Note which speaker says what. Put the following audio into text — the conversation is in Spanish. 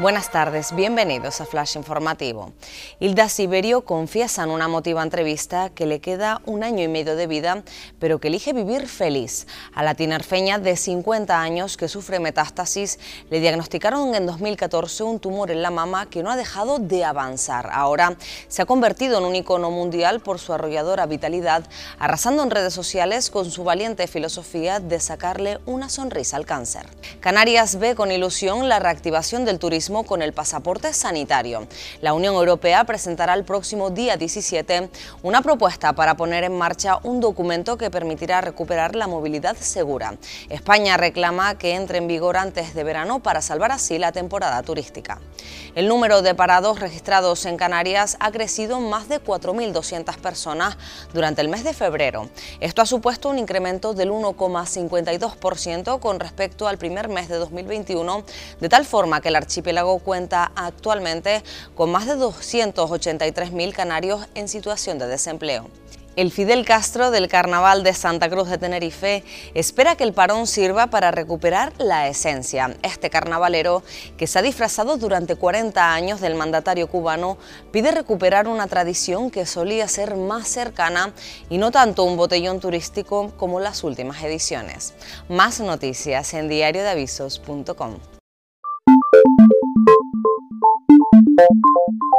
Speaker 1: Buenas tardes, bienvenidos a Flash Informativo. Hilda Siberio confiesa en una motiva entrevista que le queda un año y medio de vida, pero que elige vivir feliz. A la tinerfeña de 50 años que sufre metástasis le diagnosticaron en 2014 un tumor en la mama que no ha dejado de avanzar. Ahora se ha convertido en un icono mundial por su arrolladora vitalidad, arrasando en redes sociales con su valiente filosofía de sacarle una sonrisa al cáncer. Canarias ve con ilusión la reactivación del turismo con el pasaporte sanitario. La Unión Europea presentará el próximo día 17 una propuesta para poner en marcha un documento que permitirá recuperar la movilidad segura. España reclama que entre en vigor antes de verano para salvar así la temporada turística. El número de parados registrados en Canarias ha crecido más de 4.200 personas durante el mes de febrero. Esto ha supuesto un incremento del 1,52% con respecto al primer mes de 2021, de tal forma que el archipiélago cuenta actualmente con más de 283.000 canarios en situación de desempleo. El Fidel Castro del Carnaval de Santa Cruz de Tenerife espera que el parón sirva para recuperar la esencia. Este carnavalero, que se ha disfrazado durante 40 años del mandatario cubano, pide recuperar una tradición que solía ser más cercana y no tanto un botellón turístico como las últimas ediciones. Más noticias en diariodeavisos.com. Thank you.